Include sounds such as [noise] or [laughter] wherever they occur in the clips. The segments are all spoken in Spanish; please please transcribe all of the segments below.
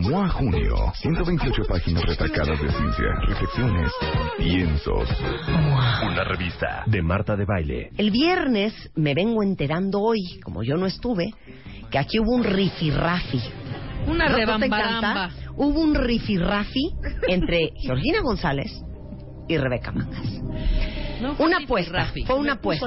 MOA Junio, 128 páginas retacadas de ciencia, reflexiones, piensos. Una revista de Marta de Baile. El viernes me vengo enterando hoy, como yo no estuve, que aquí hubo un rifirrafi. Una ¿No rebambaramba. Hubo un rifirrafi entre [laughs] Georgina González y Rebeca Mangas. No Una apuesta, fue una apuesta.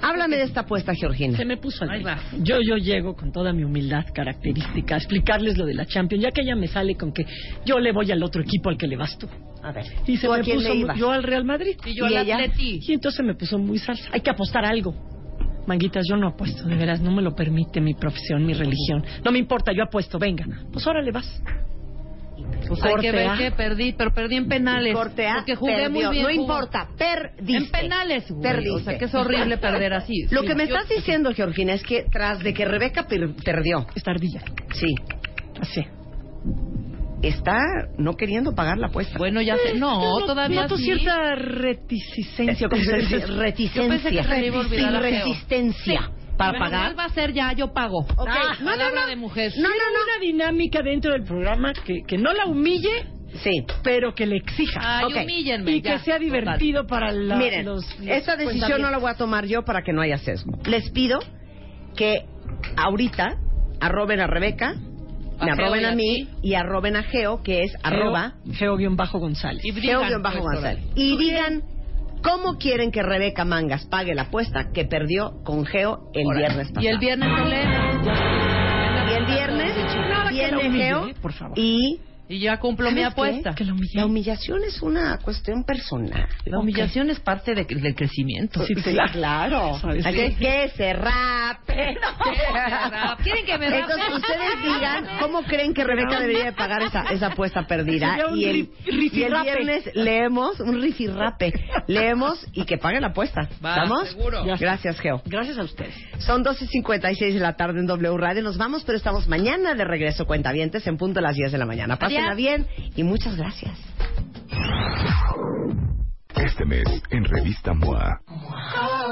Háblame de esta apuesta, Georgina. Se me puso al. Yo, yo llego con toda mi humildad característica a explicarles lo de la Champions, ya que ella me sale con que yo le voy al otro equipo al que le vas tú. A ver, Y se ¿tú a me quién puso le muy- yo al Real Madrid. Y yo ¿Y al? Atleti. Y entonces me puso muy salsa. Hay que apostar algo. Manguitas, yo no apuesto, de veras, no me lo permite mi profesión, mi religión. No me importa, yo apuesto, venga. Pues órale vas. Pues hay que ver que perdí, pero perdí en penales. Porque jugué perdió. muy bien. No jugó. importa, perdiste. En penales. Perdiste. O sea, que es horrible perder así. [laughs] Lo Sí, que me yo- estás diciendo, Georgina, es que tras de que Rebeca per- perdió, Esta ardilla. sí, Así. está no queriendo pagar la apuesta. Bueno, ya sé. No, Yo todavía noto sí. cierta reticencia, como se dice. Reticencia. Yo pensé que se le iba a olvidar y a Geo. resistencia para Bueno, pagar. ¿cuál va a ser ya? Yo pago. Ok. Ah, No, no, palabra no. de mujer. No, no, Quiero una dinámica dentro del programa que, que no la humille, Sí. pero que le exija. Ay, Ok. humíllenme. y ya. que sea divertido para la, Miren, los, los esta decisión no la voy a tomar yo para que no haya sesgo. Les pido que ahorita arroben a Rebeca, me Geo arroben a a mí y arroben a Geo, que es arroba Geo-González. Geo-González. Y digan cómo quieren que Rebeca Mangas pague la apuesta que perdió con Geo el viernes pasado. Y el viernes Elena. Y el viernes viene Geo por favor. y Y ya cumplo mi apuesta. Que la humille. La humillación es una cuestión personal. La humillación es parte de- del crecimiento. Sí, Sí, claro. Es [laughs] que se rape. ¿Quieren que me rape? Entonces, ustedes digan [laughs] cómo creen que Rebeca debería de pagar esa, esa apuesta perdida. Sería un Y el, y viernes leemos un rifirrape. Leemos y que pague la apuesta. Va, ¿Estamos? seguro. Gracias, Geo. Gracias a ustedes. Son 12.56 de la tarde en W Radio. Nos vamos, pero estamos mañana de regreso, cuentavientes, en punto a las 10 de la mañana. Pásenla Adiós. bien y muchas gracias. Este mes, en Revista MOA.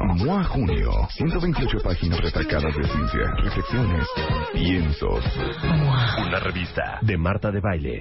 MOA Junio, 128 páginas retacadas de ciencia, reflexiones, piensos. Una revista de Marta de Baile.